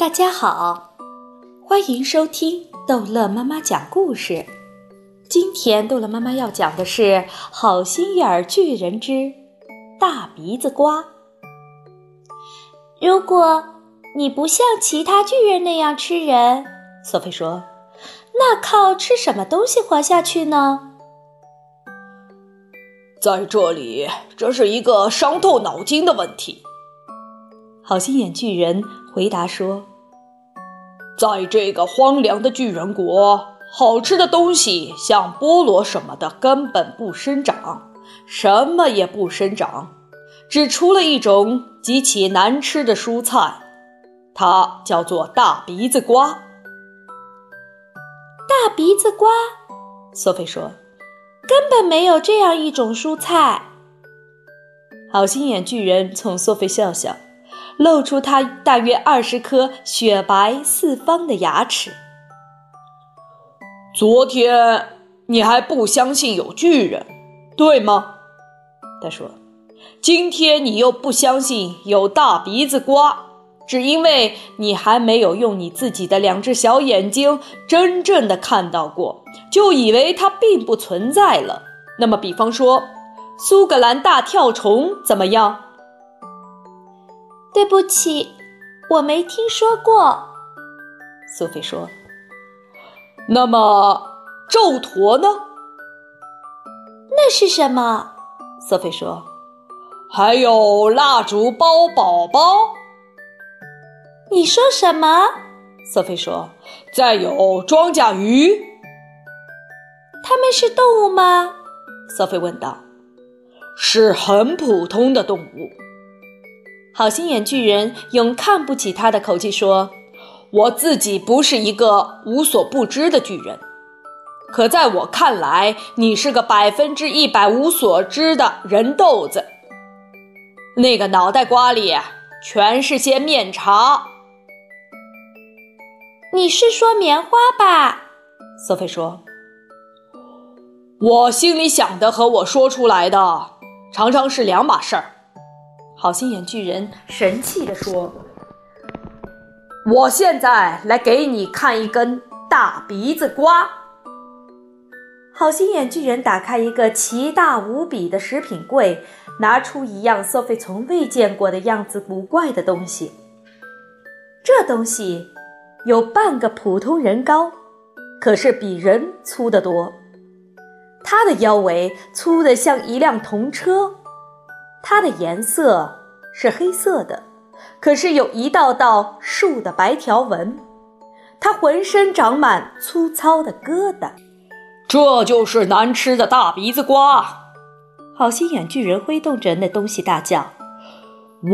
大家好，欢迎收听逗乐妈妈讲故事。今天逗乐妈妈要讲的是《好心眼儿巨人之大鼻子瓜》。如果你不像其他巨人那样吃人，索菲说，那靠吃什么东西活下去呢？在这里，这是一个伤透脑筋的问题。好心眼巨人回答说：“在这个荒凉的巨人国，好吃的东西像菠萝什么的根本不生长，什么也不生长，只出了一种极其难吃的蔬菜，它叫做大鼻子瓜。”大鼻子瓜，索菲说：“根本没有这样一种蔬菜。”好心眼巨人冲索菲笑笑。露出他大约二十颗雪白四方的牙齿。昨天你还不相信有巨人，对吗？他说：“今天你又不相信有大鼻子瓜，只因为你还没有用你自己的两只小眼睛真正的看到过，就以为它并不存在了。那么，比方说，苏格兰大跳虫怎么样？”对不起，我没听说过。苏菲说：“那么咒驼呢？那是什么？”苏菲说：“还有蜡烛包宝宝。”你说什么？苏菲说：“再有装甲鱼。”它们是动物吗？苏菲问道。“是很普通的动物。”好心眼巨人用看不起他的口气说：“我自己不是一个无所不知的巨人，可在我看来，你是个百分之一百无所知的人豆子。那个脑袋瓜里全是些面茶。”你是说棉花吧？索菲说：“我心里想的和我说出来的常常是两码事儿。”好心眼巨人神气地说：“我现在来给你看一根大鼻子瓜。”好心眼巨人打开一个奇大无比的食品柜，拿出一样索菲从未见过的样子古怪的东西。这东西有半个普通人高，可是比人粗得多。它的腰围粗得像一辆铜车。它的颜色是黑色的，可是有一道道竖的白条纹。它浑身长满粗糙的疙瘩。这就是难吃的大鼻子瓜！好心眼巨人挥动着那东西大叫：“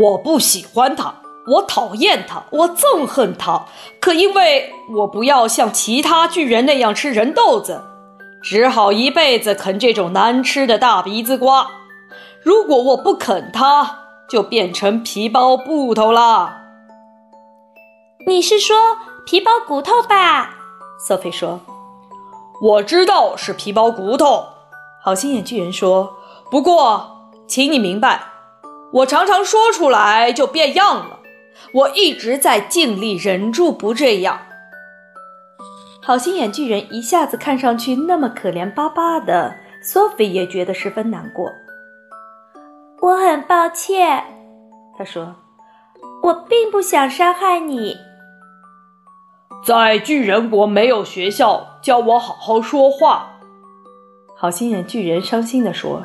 我不喜欢它，我讨厌它，我憎恨它。可因为我不要像其他巨人那样吃人豆子，只好一辈子啃这种难吃的大鼻子瓜。”如果我不啃它，就变成皮包骨头了。你是说皮包骨头吧？索菲说：“我知道是皮包骨头。”好心眼巨人说：“不过，请你明白，我常常说出来就变样了。我一直在尽力忍住不这样。”好心眼巨人一下子看上去那么可怜巴巴的，索菲也觉得十分难过。我很抱歉，他说：“我并不想伤害你。”在巨人国没有学校教我好好说话。好心眼巨人伤心地说：“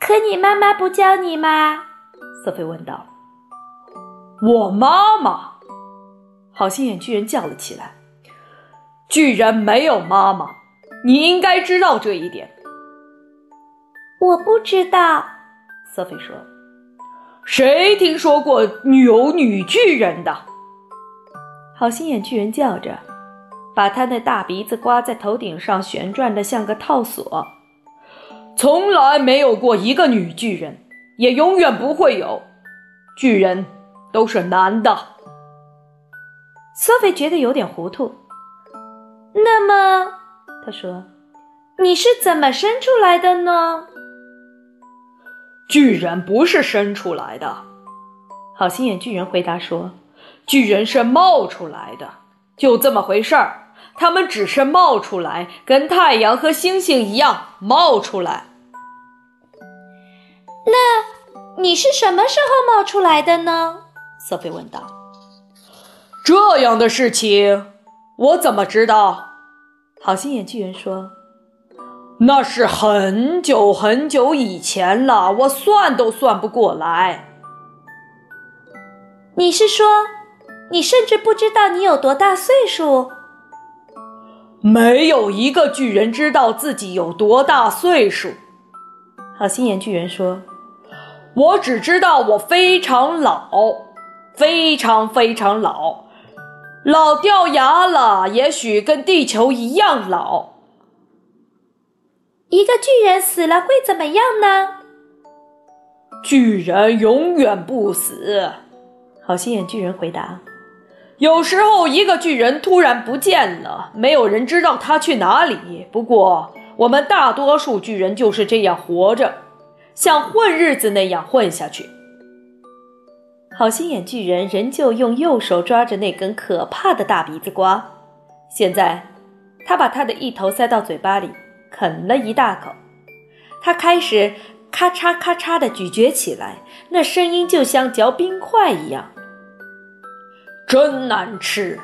可你妈妈不教你吗？”瑟菲问道。“我妈妈！”好心眼巨人叫了起来。“巨人没有妈妈，你应该知道这一点。”我不知道，瑟菲说：“谁听说过有女巨人的？”好心眼巨人叫着，把他那大鼻子刮在头顶上旋转的像个套索。从来没有过一个女巨人，也永远不会有。巨人都是男的。瑟菲觉得有点糊涂。那么，他说：“你是怎么生出来的呢？”巨人不是生出来的，好心眼巨人回答说：“巨人是冒出来的，就这么回事儿。他们只是冒出来，跟太阳和星星一样冒出来。那你是什么时候冒出来的呢？索菲问道。这样的事情，我怎么知道？好心眼巨人说：“那是很久很久以前了，我算都算不过来。”你是说，你甚至不知道你有多大岁数？没有一个巨人知道自己有多大岁数。好心眼巨人说：“我只知道我非常老，非常非常老，老掉牙了，也许跟地球一样老。”一个巨人死了会怎么样呢？巨人永远不死。好心眼巨人回答：“有时候，一个巨人突然不见了，没有人知道他去哪里。不过，我们大多数巨人就是这样活着，像混日子那样混下去。”好心眼巨人仍旧用右手抓着那根可怕的大鼻子瓜，现在，他把他的一头塞到嘴巴里，啃了一大口。他开始咔嚓咔嚓地咀嚼起来，那声音就像嚼冰块一样。真难吃！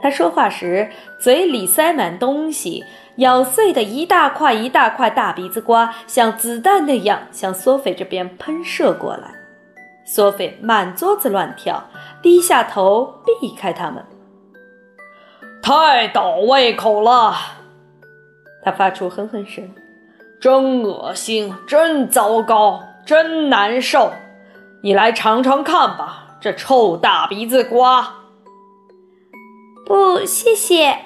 他说话时嘴里塞满东西，咬碎的一大块一大块大鼻子瓜，像子弹那样向索菲这边喷射过来。索菲满桌子乱跳，低下头避开他们。太倒胃口了！他发出哼哼声，真恶心，真糟糕，真难受！你来尝尝看吧。这臭大鼻子瓜！不，谢谢。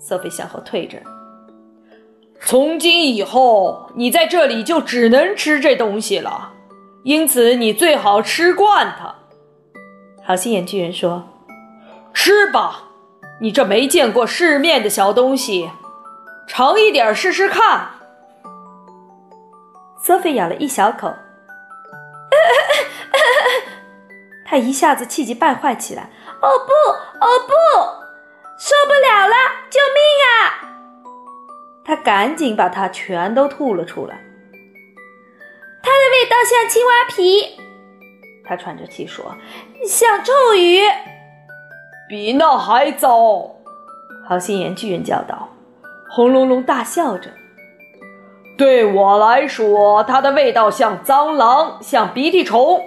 索菲向后退着。从今以后，你在这里就只能吃这东西了，因此你最好吃惯它。好心眼巨人说：“吃吧，你这没见过世面的小东西，尝一点试试看。”索菲咬了一小口。他一下子气急败坏起来。哦不，哦不，受不了了！救命啊！他赶紧把它全都吐了出来。它的味道像青蛙皮。他喘着气说：“像臭鱼。”比那还糟！好心眼巨人叫道，轰隆隆大笑着。对我来说，它的味道像蟑螂，像鼻涕虫。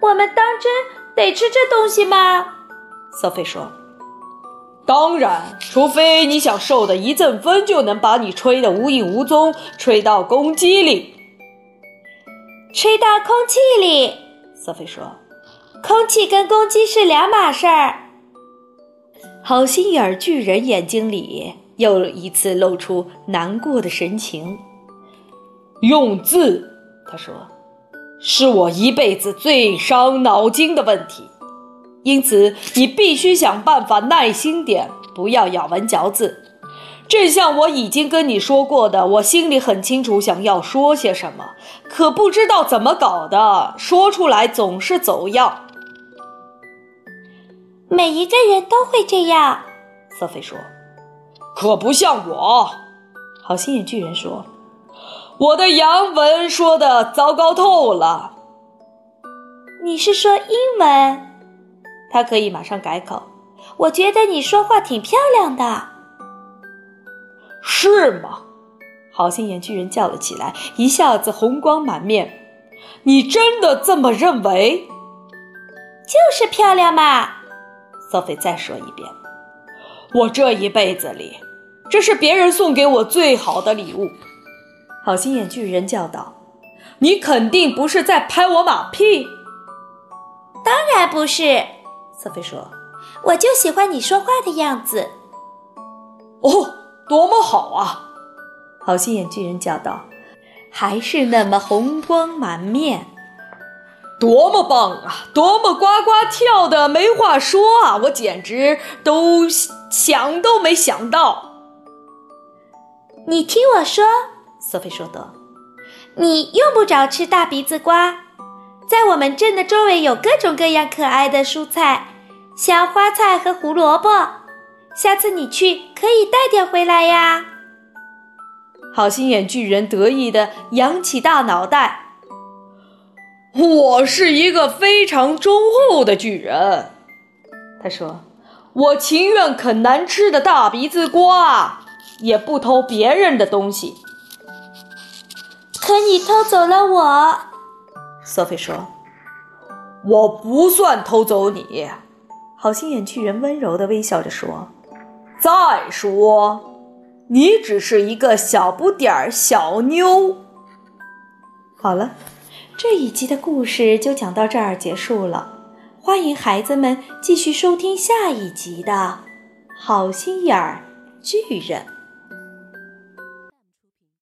我们当真得吃这东西吗？索菲说：“当然，除非你想瘦的一阵风就能把你吹得无影无踪，吹到公鸡里。”吹到空气里，索菲说：“空气跟公鸡是两码事儿。”好心眼巨人眼睛里又一次露出难过的神情。用字，他说。是我一辈子最伤脑筋的问题，因此你必须想办法耐心点，不要咬文嚼字。正像我已经跟你说过的，我心里很清楚想要说些什么，可不知道怎么搞的，说出来总是走样。每一个人都会这样，瑟菲说。可不像我，好心眼巨人说。我的洋文说的糟糕透了。你是说英文？他可以马上改口。我觉得你说话挺漂亮的。是吗？好心眼巨人叫了起来，一下子红光满面。你真的这么认为？就是漂亮嘛。索菲再说一遍。我这一辈子里，这是别人送给我最好的礼物。好心眼巨人叫道：“你肯定不是在拍我马屁。”“当然不是。”瑟菲说，“我就喜欢你说话的样子。”“哦，多么好啊！”好心眼巨人叫道，“还是那么红光满面，多么棒啊！多么呱呱跳的，没话说啊！我简直都想都没想到。”“你听我说。”索菲说道：“你用不着吃大鼻子瓜，在我们镇的周围有各种各样可爱的蔬菜，像花菜和胡萝卜。下次你去可以带点回来呀。好心眼巨人得意的扬起大脑袋。我是一个非常忠厚的巨人，他说：“我情愿啃难吃的大鼻子瓜，也不偷别人的东西。”可你偷走了我，索菲说：“我不算偷走你。”好心眼巨人温柔地微笑着说：“再说，你只是一个小不点儿小妞。”好了。这一集的故事就讲到这儿结束了，欢迎孩子们继续收听下一集的《好心眼儿巨人》。